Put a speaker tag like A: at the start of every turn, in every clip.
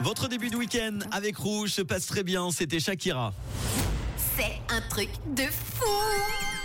A: Votre début de week-end avec Rouge se passe très bien, c'était Shakira.
B: C'est un truc de fou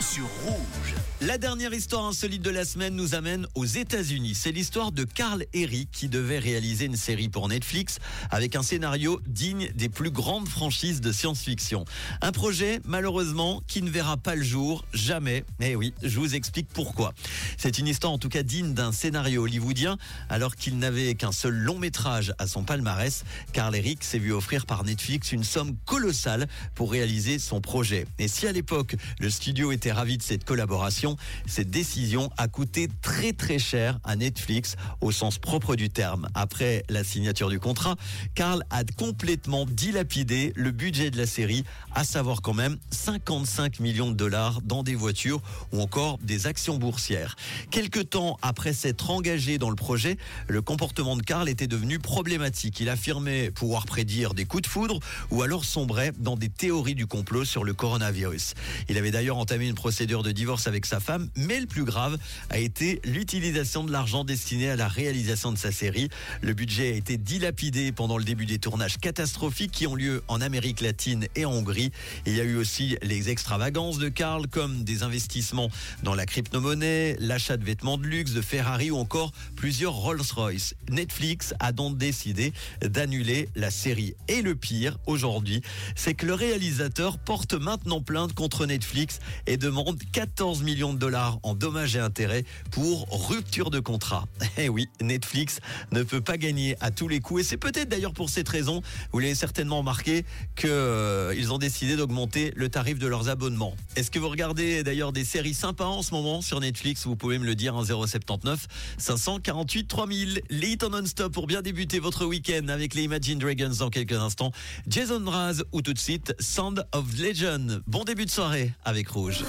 C: sur Rouge.
A: La dernière histoire insolite de la semaine nous amène aux États-Unis. C'est l'histoire de Carl Eric qui devait réaliser une série pour Netflix avec un scénario digne des plus grandes franchises de science-fiction. Un projet, malheureusement, qui ne verra pas le jour, jamais. Eh oui, je vous explique pourquoi. C'est une histoire en tout cas digne d'un scénario hollywoodien, alors qu'il n'avait qu'un seul long métrage à son palmarès. Carl Eric s'est vu offrir par Netflix une somme colossale pour réaliser son projet. Et si à l'époque, le studio était ravi de cette collaboration, cette décision a coûté très très cher à Netflix au sens propre du terme. Après la signature du contrat, Carl a complètement dilapidé le budget de la série, à savoir quand même 55 millions de dollars dans des voitures ou encore des actions boursières. Quelque temps après s'être engagé dans le projet, le comportement de Carl était devenu problématique. Il affirmait pouvoir prédire des coups de foudre ou alors sombrait dans des théories du complot sur le coronavirus. Il avait d'ailleurs entamé une procédure de divorce avec sa femme, mais le plus grave a été l'utilisation de l'argent destiné à la réalisation de sa série. Le budget a été dilapidé pendant le début des tournages catastrophiques qui ont lieu en Amérique latine et en Hongrie. Il y a eu aussi les extravagances de Karl comme des investissements dans la crypto-monnaie, l'achat de vêtements de luxe, de Ferrari ou encore plusieurs Rolls-Royce. Netflix a donc décidé d'annuler la série. Et le pire aujourd'hui, c'est que le réalisateur porte maintenant plainte contre Netflix et demande 14 millions de dollars en dommages et intérêts pour rupture de contrat. Eh oui, Netflix ne peut pas gagner à tous les coups et c'est peut-être d'ailleurs pour cette raison, vous l'avez certainement remarqué, qu'ils euh, ont décidé d'augmenter le tarif de leurs abonnements. Est-ce que vous regardez d'ailleurs des séries sympas en ce moment sur Netflix? Vous pouvez me le dire en 079 548 3000. Les en non-stop pour bien débuter votre week-end avec les Imagine Dragons dans quelques instants. Jason Mraz ou tout de suite Sound of Legend. Bon début de soirée avec Rouge.